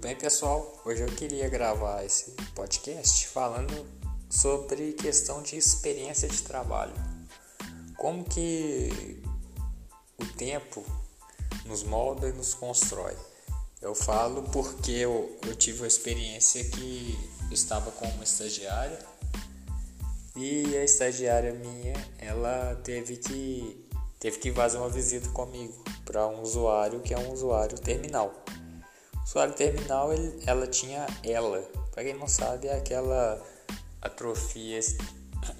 bem, pessoal? Hoje eu queria gravar esse podcast falando sobre questão de experiência de trabalho. Como que o tempo nos molda e nos constrói. Eu falo porque eu, eu tive uma experiência que estava com uma estagiária e a estagiária minha, ela teve que teve que fazer uma visita comigo para um usuário que é um usuário terminal. O usuário terminal, ele, ela tinha ela. Para quem não sabe, é aquela atrofia,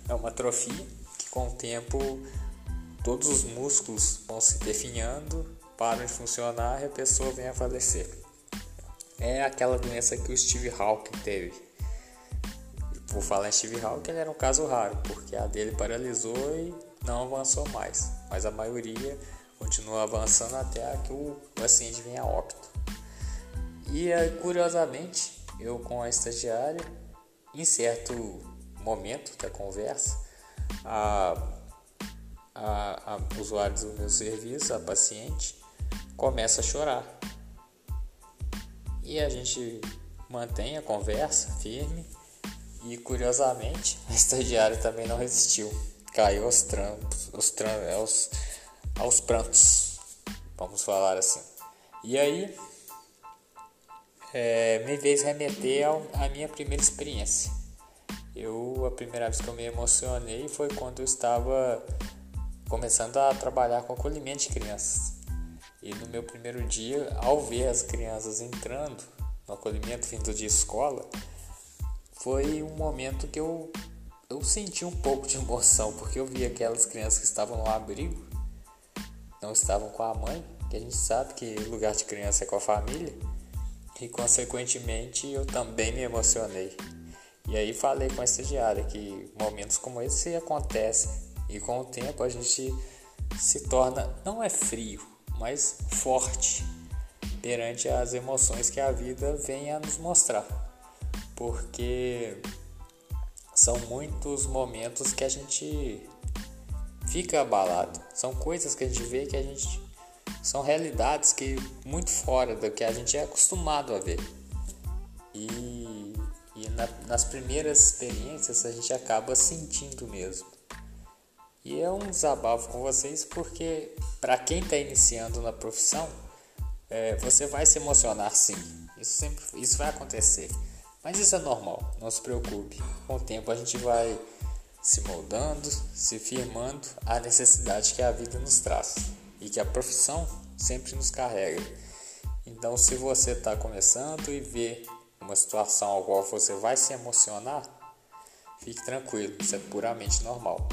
é uma atrofia que com o tempo todos os músculos vão se definhando, param de funcionar e a pessoa vem a falecer. É aquela doença que o Steve Hawking teve. Vou falar em Steve Hawking, ele era um caso raro, porque a dele paralisou e não avançou mais, mas a maioria continua avançando até que o paciente venha a óbito. E curiosamente, eu com a estagiária, em certo momento da conversa, a, a, a usuário do meu serviço, a paciente, começa a chorar. E a gente mantém a conversa firme e curiosamente a estagiária também não resistiu caiu aos trampos, aos, trampos, aos, aos prantos, vamos falar assim. E aí é, me fez remeter à minha primeira experiência. Eu a primeira vez que eu me emocionei foi quando eu estava começando a trabalhar com acolhimento de crianças. E no meu primeiro dia, ao ver as crianças entrando no acolhimento vindo de escola, foi um momento que eu eu senti um pouco de emoção porque eu vi aquelas crianças que estavam no abrigo, não estavam com a mãe, que a gente sabe que lugar de criança é com a família, e consequentemente eu também me emocionei. E aí falei com a estagiária que momentos como esse acontecem e com o tempo a gente se torna, não é frio, mas forte perante as emoções que a vida vem a nos mostrar. Porque são muitos momentos que a gente fica abalado. São coisas que a gente vê que a gente são realidades que muito fora do que a gente é acostumado a ver. E, e na, nas primeiras experiências a gente acaba sentindo mesmo. E é um desabafo com vocês porque para quem está iniciando na profissão, é, você vai se emocionar sim. Isso sempre, isso vai acontecer. Mas isso é normal, não se preocupe. Com o tempo a gente vai se moldando, se firmando à necessidade que a vida nos traz e que a profissão sempre nos carrega. Então, se você está começando e vê uma situação ao qual você vai se emocionar, fique tranquilo, isso é puramente normal,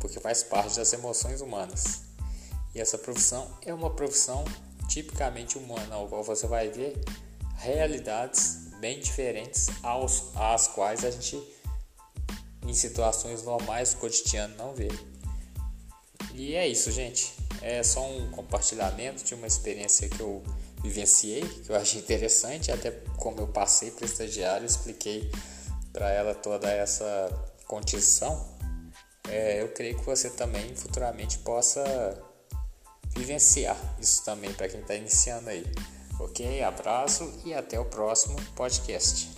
porque faz parte das emoções humanas. E essa profissão é uma profissão tipicamente humana, ao qual você vai ver realidades bem diferentes aos, às quais a gente em situações normais cotidiano não vê. E é isso, gente. É só um compartilhamento de uma experiência que eu vivenciei, que eu achei interessante, até como eu passei para estagiário, expliquei para ela toda essa condição. É, eu creio que você também futuramente possa vivenciar isso também para quem está iniciando aí. Ok? Abraço e até o próximo podcast.